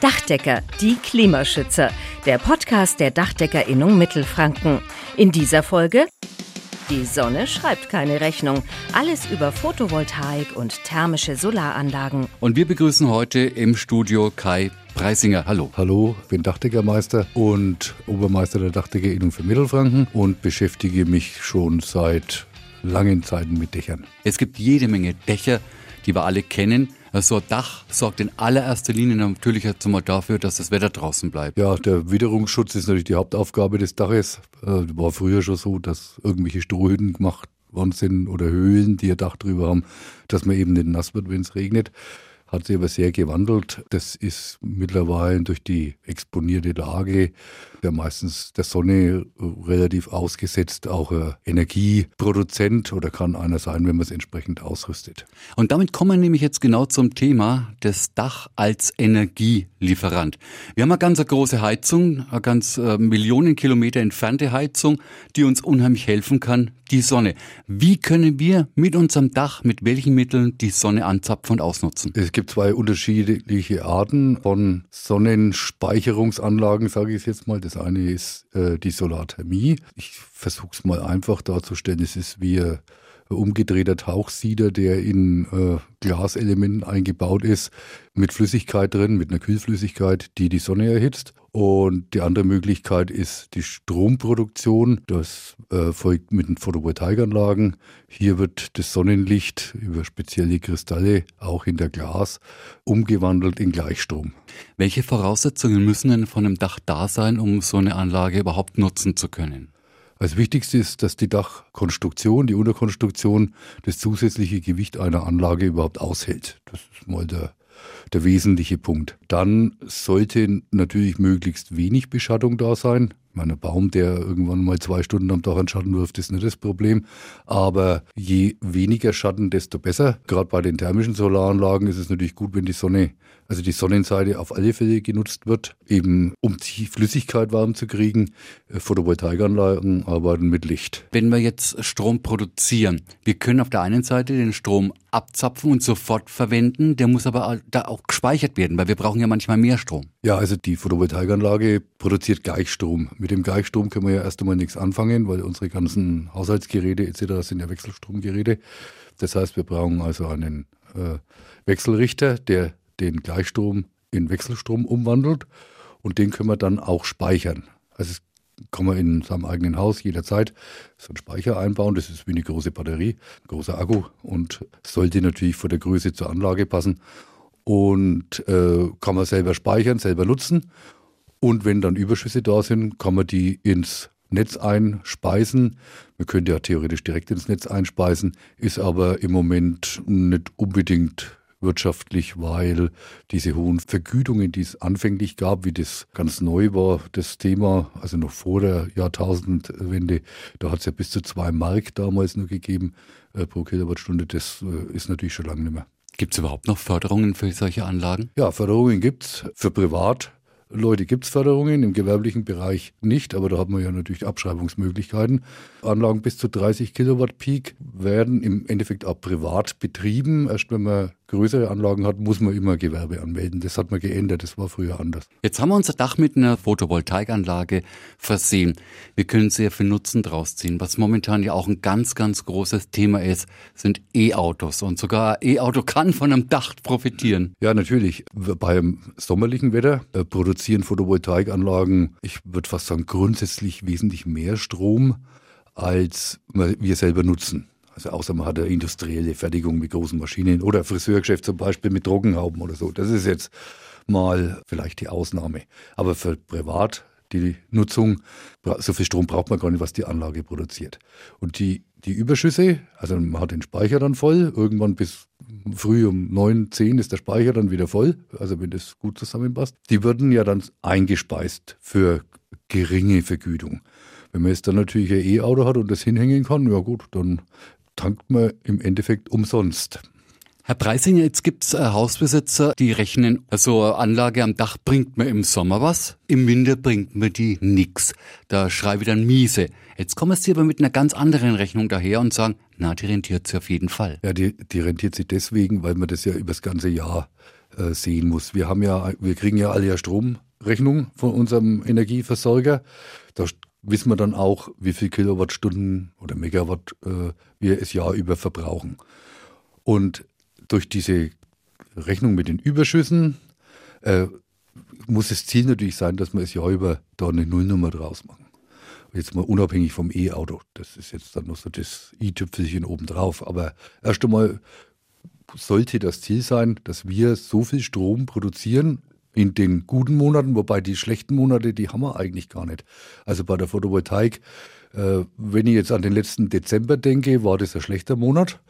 Dachdecker, die Klimaschützer. Der Podcast der Dachdeckerinnung Mittelfranken. In dieser Folge die Sonne schreibt keine Rechnung. Alles über Photovoltaik und thermische Solaranlagen. Und wir begrüßen heute im Studio Kai Preisinger. Hallo. Hallo, ich bin Dachdeckermeister und Obermeister der Dachdeckerinnung für Mittelfranken und beschäftige mich schon seit langen Zeiten mit Dächern. Es gibt jede Menge Dächer, die wir alle kennen. So ein Dach sorgt in allererster Linie natürlich jetzt mal dafür, dass das Wetter draußen bleibt. Ja, der Witterungsschutz ist natürlich die Hauptaufgabe des Daches. Äh, war früher schon so, dass irgendwelche Strohhütten gemacht worden sind oder Höhlen, die ein Dach drüber haben, dass man eben nicht nass wird, wenn es regnet hat sich aber sehr gewandelt. Das ist mittlerweile durch die exponierte Lage, der meistens der Sonne relativ ausgesetzt, auch ein Energieproduzent oder kann einer sein, wenn man es entsprechend ausrüstet. Und damit kommen wir nämlich jetzt genau zum Thema des Dach als Energielieferant. Wir haben eine ganz große Heizung, eine ganz äh, Millionen Kilometer entfernte Heizung, die uns unheimlich helfen kann, die Sonne. Wie können wir mit unserem Dach, mit welchen Mitteln die Sonne anzapfen und ausnutzen? Es gibt zwei unterschiedliche Arten von Sonnenspeicherungsanlagen, sage ich jetzt mal. Das eine ist äh, die Solarthermie. Ich versuche es mal einfach darzustellen. Es ist wie umgedrehter Tauchsieder, der in äh, Glaselementen eingebaut ist, mit Flüssigkeit drin, mit einer Kühlflüssigkeit, die die Sonne erhitzt. Und die andere Möglichkeit ist die Stromproduktion. Das äh, folgt mit den Photovoltaikanlagen. Hier wird das Sonnenlicht über spezielle Kristalle, auch hinter Glas, umgewandelt in Gleichstrom. Welche Voraussetzungen müssen denn von einem Dach da sein, um so eine Anlage überhaupt nutzen zu können? Als wichtigste ist, dass die Dachkonstruktion, die Unterkonstruktion, das zusätzliche Gewicht einer Anlage überhaupt aushält. Das ist mal der der wesentliche Punkt. Dann sollte natürlich möglichst wenig Beschattung da sein. Ein Baum, der irgendwann mal zwei Stunden am Tag an Schatten wirft, ist nicht das Problem. Aber je weniger Schatten, desto besser. Gerade bei den thermischen Solaranlagen ist es natürlich gut, wenn die Sonne, also die Sonnenseite auf alle Fälle genutzt wird, eben um die Flüssigkeit warm zu kriegen. Äh, Photovoltaikanlagen arbeiten mit Licht. Wenn wir jetzt Strom produzieren, wir können auf der einen Seite den Strom abzapfen und sofort verwenden, der muss aber da auch gespeichert werden, weil wir brauchen ja manchmal mehr Strom. Ja, also die Photovoltaikanlage produziert Gleichstrom. Mit dem Gleichstrom können wir ja erst einmal nichts anfangen, weil unsere ganzen Haushaltsgeräte etc. sind ja Wechselstromgeräte. Das heißt, wir brauchen also einen äh, Wechselrichter, der den Gleichstrom in Wechselstrom umwandelt und den können wir dann auch speichern. Also kann man in seinem eigenen Haus jederzeit so einen Speicher einbauen. Das ist wie eine große Batterie, ein großer Akku und sollte natürlich von der Größe zur Anlage passen und äh, kann man selber speichern, selber nutzen. Und wenn dann Überschüsse da sind, kann man die ins Netz einspeisen. Man könnte ja theoretisch direkt ins Netz einspeisen, ist aber im Moment nicht unbedingt wirtschaftlich, weil diese hohen Vergütungen, die es anfänglich gab, wie das ganz neu war, das Thema, also noch vor der Jahrtausendwende, da hat es ja bis zu zwei Mark damals nur gegeben äh, pro Kilowattstunde. Das äh, ist natürlich schon lange nicht mehr. Gibt es überhaupt noch Förderungen für solche Anlagen? Ja, Förderungen gibt es für privat Leute gibt es Förderungen, im gewerblichen Bereich nicht, aber da hat man ja natürlich Abschreibungsmöglichkeiten. Anlagen bis zu 30 Kilowatt Peak werden im Endeffekt auch privat betrieben. Erst wenn man größere Anlagen hat, muss man immer Gewerbe anmelden. Das hat man geändert, das war früher anders. Jetzt haben wir unser Dach mit einer Photovoltaikanlage versehen. Wir können sehr viel Nutzen draus ziehen. Was momentan ja auch ein ganz, ganz großes Thema ist, sind E-Autos. Und sogar E-Auto kann von einem Dach profitieren. Ja, natürlich. Beim sommerlichen Wetter äh, produzieren Photovoltaikanlagen, ich würde fast sagen, grundsätzlich wesentlich mehr Strom, als wir selber nutzen. Also außer man hat eine industrielle Fertigung mit großen Maschinen oder Friseurgeschäft zum Beispiel mit Trockenhauben oder so. Das ist jetzt mal vielleicht die Ausnahme. Aber für privat die Nutzung, so viel Strom braucht man gar nicht, was die Anlage produziert. Und die, die Überschüsse, also man hat den Speicher dann voll, irgendwann bis früh um neun, zehn ist der Speicher dann wieder voll, also wenn das gut zusammenpasst, die würden ja dann eingespeist für geringe Vergütung. Wenn man jetzt dann natürlich ein E-Auto hat und das hinhängen kann, ja gut, dann tankt man im Endeffekt umsonst. Herr Preisinger, jetzt gibt es äh, Hausbesitzer, die rechnen, so eine Anlage am Dach bringt mir im Sommer was, im Winter bringt mir die nix. Da schreibe ich dann miese. Jetzt kommen sie aber mit einer ganz anderen Rechnung daher und sagen, na, die rentiert sich auf jeden Fall. Ja, die, die rentiert sich deswegen, weil man das ja über das ganze Jahr äh, sehen muss. Wir haben ja, wir kriegen ja alle ja Stromrechnung von unserem Energieversorger. Da wissen wir dann auch, wie viel Kilowattstunden oder Megawatt äh, wir das Jahr über verbrauchen. Und durch diese Rechnung mit den Überschüssen äh, muss das Ziel natürlich sein, dass wir das Jahr über da eine Nullnummer draus machen. Jetzt mal unabhängig vom E-Auto. Das ist jetzt dann noch so das i-Tüpfelchen obendrauf. Aber erst einmal sollte das Ziel sein, dass wir so viel Strom produzieren in den guten Monaten, wobei die schlechten Monate, die haben wir eigentlich gar nicht. Also bei der Photovoltaik, äh, wenn ich jetzt an den letzten Dezember denke, war das ein schlechter Monat.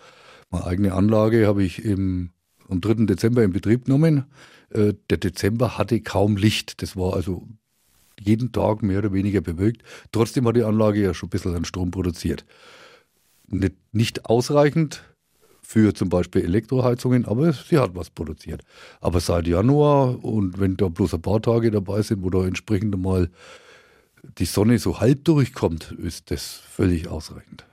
Meine eigene Anlage habe ich im, am 3. Dezember in Betrieb genommen. Äh, der Dezember hatte kaum Licht. Das war also jeden Tag mehr oder weniger bewölkt. Trotzdem hat die Anlage ja schon ein bisschen an Strom produziert. Nicht, nicht ausreichend, für zum Beispiel Elektroheizungen, aber sie hat was produziert. Aber seit Januar und wenn da bloß ein paar Tage dabei sind, wo da entsprechend mal die Sonne so halb durchkommt, ist das völlig ausreichend.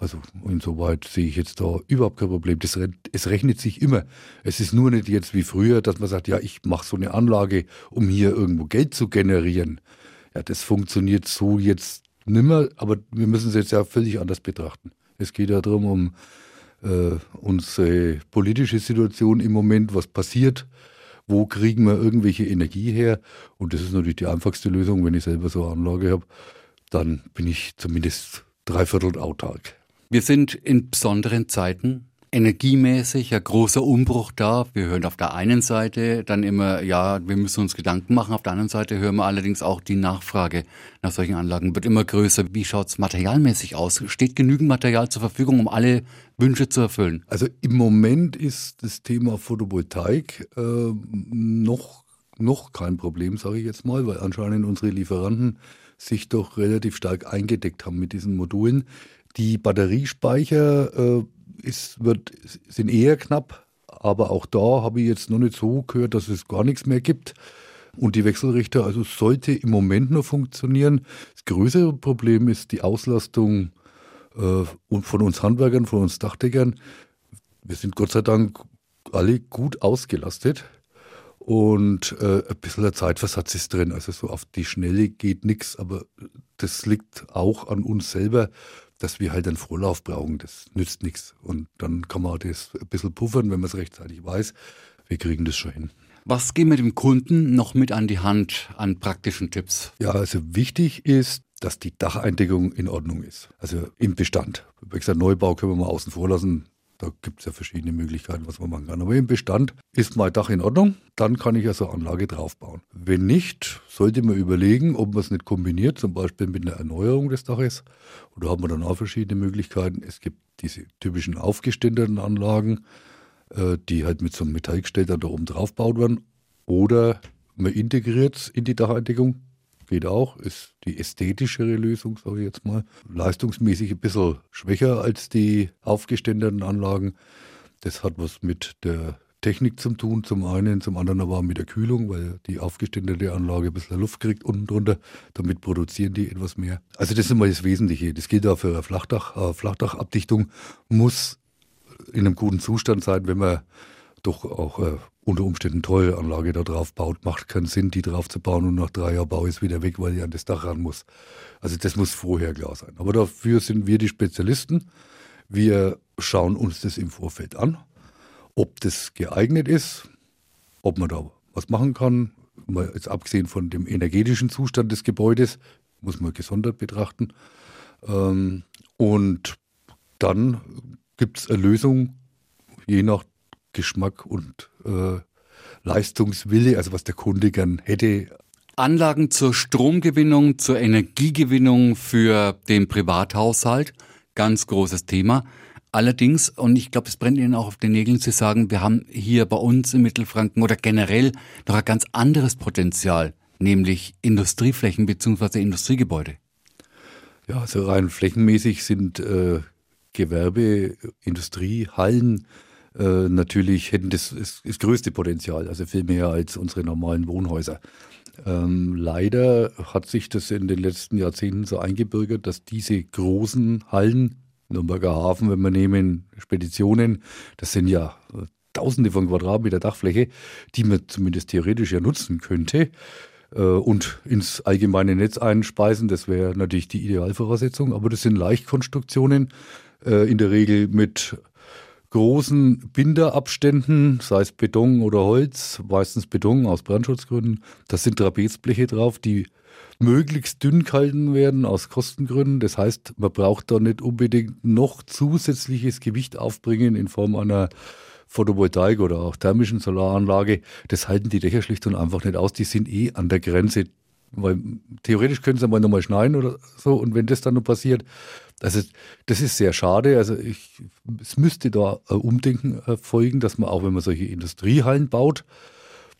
Also insoweit sehe ich jetzt da überhaupt kein Problem. Das, es rechnet sich immer. Es ist nur nicht jetzt wie früher, dass man sagt, ja, ich mache so eine Anlage, um hier irgendwo Geld zu generieren. Ja, das funktioniert so jetzt nimmer, aber wir müssen es jetzt ja völlig anders betrachten. Es geht ja darum, um äh, unsere politische Situation im Moment, was passiert, wo kriegen wir irgendwelche Energie her. Und das ist natürlich die einfachste Lösung, wenn ich selber so eine Anlage habe, dann bin ich zumindest dreiviertel autark. Wir sind in besonderen Zeiten energiemäßig ein großer Umbruch da. Wir hören auf der einen Seite dann immer, ja, wir müssen uns Gedanken machen. Auf der anderen Seite hören wir allerdings auch, die Nachfrage nach solchen Anlagen wird immer größer. Wie schaut es materialmäßig aus? Steht genügend Material zur Verfügung, um alle Wünsche zu erfüllen? Also im Moment ist das Thema Photovoltaik äh, noch, noch kein Problem, sage ich jetzt mal, weil anscheinend unsere Lieferanten sich doch relativ stark eingedeckt haben mit diesen Modulen. Die Batteriespeicher äh, ist, wird, sind eher knapp, aber auch da habe ich jetzt noch nicht so gehört, dass es gar nichts mehr gibt. Und die Wechselrichter, also sollte im Moment noch funktionieren. Das größere Problem ist die Auslastung äh, von uns Handwerkern, von uns Dachdeckern. Wir sind Gott sei Dank alle gut ausgelastet und äh, ein bisschen der Zeitversatz ist drin. Also so auf die Schnelle geht nichts, aber das liegt auch an uns selber dass wir halt einen Vorlauf brauchen. Das nützt nichts. Und dann kann man das ein bisschen puffern, wenn man es rechtzeitig weiß. Wir kriegen das schon hin. Was gehen wir dem Kunden noch mit an die Hand an praktischen Tipps? Ja, also wichtig ist, dass die Dacheindeckung in Ordnung ist. Also im Bestand. Wie gesagt, Neubau können wir mal außen vor lassen. Da gibt es ja verschiedene Möglichkeiten, was man machen kann. Aber im Bestand ist mein Dach in Ordnung, dann kann ich also Anlage draufbauen. Wenn nicht, sollte man überlegen, ob man es nicht kombiniert, zum Beispiel mit einer Erneuerung des Daches. Und da haben wir dann auch verschiedene Möglichkeiten. Es gibt diese typischen aufgeständeten Anlagen, äh, die halt mit so einem Metallgestell da oben draufgebaut werden. Oder man integriert es in die Dacheindeckung, geht auch, ist die ästhetischere Lösung, sage ich jetzt mal. Leistungsmäßig ein bisschen schwächer als die aufgeständeten Anlagen. Das hat was mit der Technik zu tun, zum einen, zum anderen aber mit der Kühlung, weil die aufgeständete Anlage ein bisschen Luft kriegt unten drunter. Damit produzieren die etwas mehr. Also das ist mal das Wesentliche. Das gilt auch für eine Flachdach. Eine Flachdachabdichtung muss in einem guten Zustand sein, wenn man doch auch äh, unter Umständen teure Anlage da drauf baut, macht keinen Sinn, die drauf zu bauen und nach drei Jahren Bau ist wieder weg, weil die an das Dach ran muss. Also das muss vorher klar sein. Aber dafür sind wir die Spezialisten. Wir schauen uns das im Vorfeld an, ob das geeignet ist, ob man da was machen kann. Mal jetzt abgesehen von dem energetischen Zustand des Gebäudes, muss man gesondert betrachten. Ähm, und dann gibt es eine Lösung, je nach Geschmack und äh, Leistungswille, also was der Kunde gern hätte. Anlagen zur Stromgewinnung, zur Energiegewinnung für den Privathaushalt, ganz großes Thema. Allerdings, und ich glaube, es brennt Ihnen auch auf den Nägeln zu sagen, wir haben hier bei uns in Mittelfranken oder generell noch ein ganz anderes Potenzial, nämlich Industrieflächen bzw. Industriegebäude. Ja, also rein flächenmäßig sind äh, Gewerbe, Industrie, Hallen äh, natürlich hätten das, das, das, größte Potenzial, also viel mehr als unsere normalen Wohnhäuser. Ähm, leider hat sich das in den letzten Jahrzehnten so eingebürgert, dass diese großen Hallen, Nürnberger Hafen, wenn wir nehmen, Speditionen, das sind ja Tausende von Quadratmeter Dachfläche, die man zumindest theoretisch ja nutzen könnte äh, und ins allgemeine Netz einspeisen. Das wäre natürlich die Idealvoraussetzung, aber das sind Leichtkonstruktionen, äh, in der Regel mit großen Binderabständen, sei es Beton oder Holz, meistens Beton aus Brandschutzgründen. Da sind Trapezbleche drauf, die möglichst dünn gehalten werden aus Kostengründen. Das heißt, man braucht da nicht unbedingt noch zusätzliches Gewicht aufbringen in Form einer Photovoltaik oder auch thermischen Solaranlage. Das halten die Dächer schlicht und einfach nicht aus. Die sind eh an der Grenze. Weil theoretisch können sie mal nochmal schneiden oder so. Und wenn das dann noch passiert, also das ist sehr schade. Also ich, es müsste da ein Umdenken erfolgen, dass man auch, wenn man solche Industriehallen baut,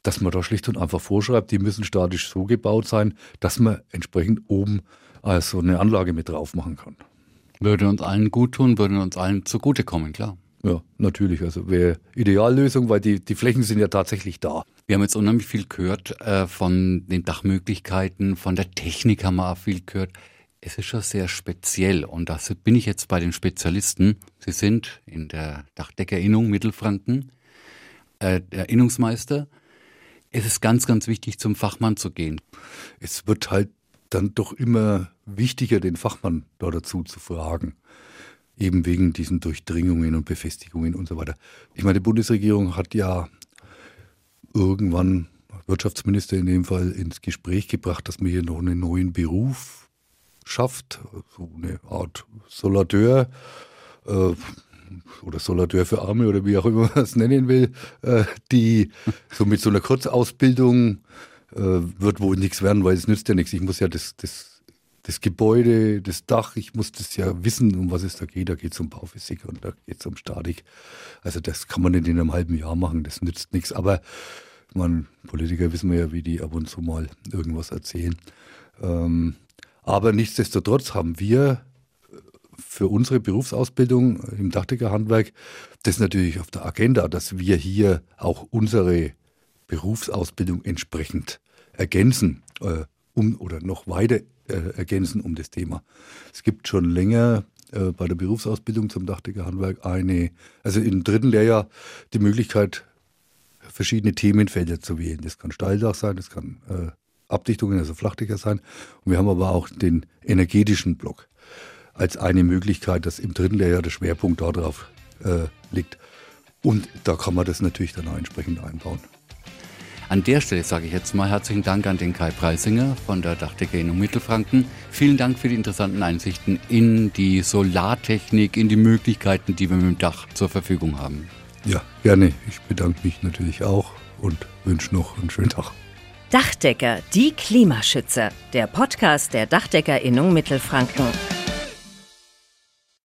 dass man da schlicht und einfach vorschreibt, die müssen statisch so gebaut sein, dass man entsprechend oben also eine Anlage mit drauf machen kann. Würde uns allen gut tun, würde uns allen zugutekommen, klar. Ja, natürlich. Also wäre Ideallösung, weil die, die Flächen sind ja tatsächlich da. Wir haben jetzt unheimlich viel gehört äh, von den Dachmöglichkeiten, von der Technik haben wir auch viel gehört. Es ist schon sehr speziell und da bin ich jetzt bei den Spezialisten. Sie sind in der Dachdeckerinnung Mittelfranken äh, der Innungsmeister es ist ganz, ganz wichtig, zum Fachmann zu gehen. Es wird halt dann doch immer wichtiger, den Fachmann da dazu zu fragen. Eben wegen diesen Durchdringungen und Befestigungen und so weiter. Ich meine, die Bundesregierung hat ja irgendwann Wirtschaftsminister in dem Fall ins Gespräch gebracht, dass man hier noch einen neuen Beruf schafft, so eine Art Solateur. Äh, oder Solateur für Arme oder wie auch immer man es nennen will, äh, die so mit so einer Kurzausbildung äh, wird wohl nichts werden, weil es nützt ja nichts. Ich muss ja das, das, das Gebäude, das Dach, ich muss das ja wissen, um was es da geht. Da geht es um Bauphysik und da geht es um Statik. Also das kann man nicht in einem halben Jahr machen, das nützt nichts. Aber man, Politiker wissen wir ja, wie die ab und zu mal irgendwas erzählen. Ähm, aber nichtsdestotrotz haben wir für unsere Berufsausbildung im Dachdeckerhandwerk das natürlich auf der Agenda, dass wir hier auch unsere Berufsausbildung entsprechend ergänzen äh, um, oder noch weiter äh, ergänzen um das Thema. Es gibt schon länger äh, bei der Berufsausbildung zum Dachdeckerhandwerk eine, also im dritten Lehrjahr die Möglichkeit, verschiedene Themenfelder zu wählen. Das kann Steildach sein, das kann äh, Abdichtungen, also Flachdecker sein. Und wir haben aber auch den energetischen Block als eine Möglichkeit, dass im dritten Lehrjahr der Schwerpunkt darauf äh, liegt. Und da kann man das natürlich dann auch entsprechend einbauen. An der Stelle sage ich jetzt mal herzlichen Dank an den Kai Preisinger von der Dachdecke Mittelfranken. Vielen Dank für die interessanten Einsichten in die Solartechnik, in die Möglichkeiten, die wir mit dem Dach zur Verfügung haben. Ja, gerne. Ich bedanke mich natürlich auch und wünsche noch einen schönen Tag. Dachdecker, die Klimaschützer. Der Podcast der Dachdeckerinnung Mittelfranken.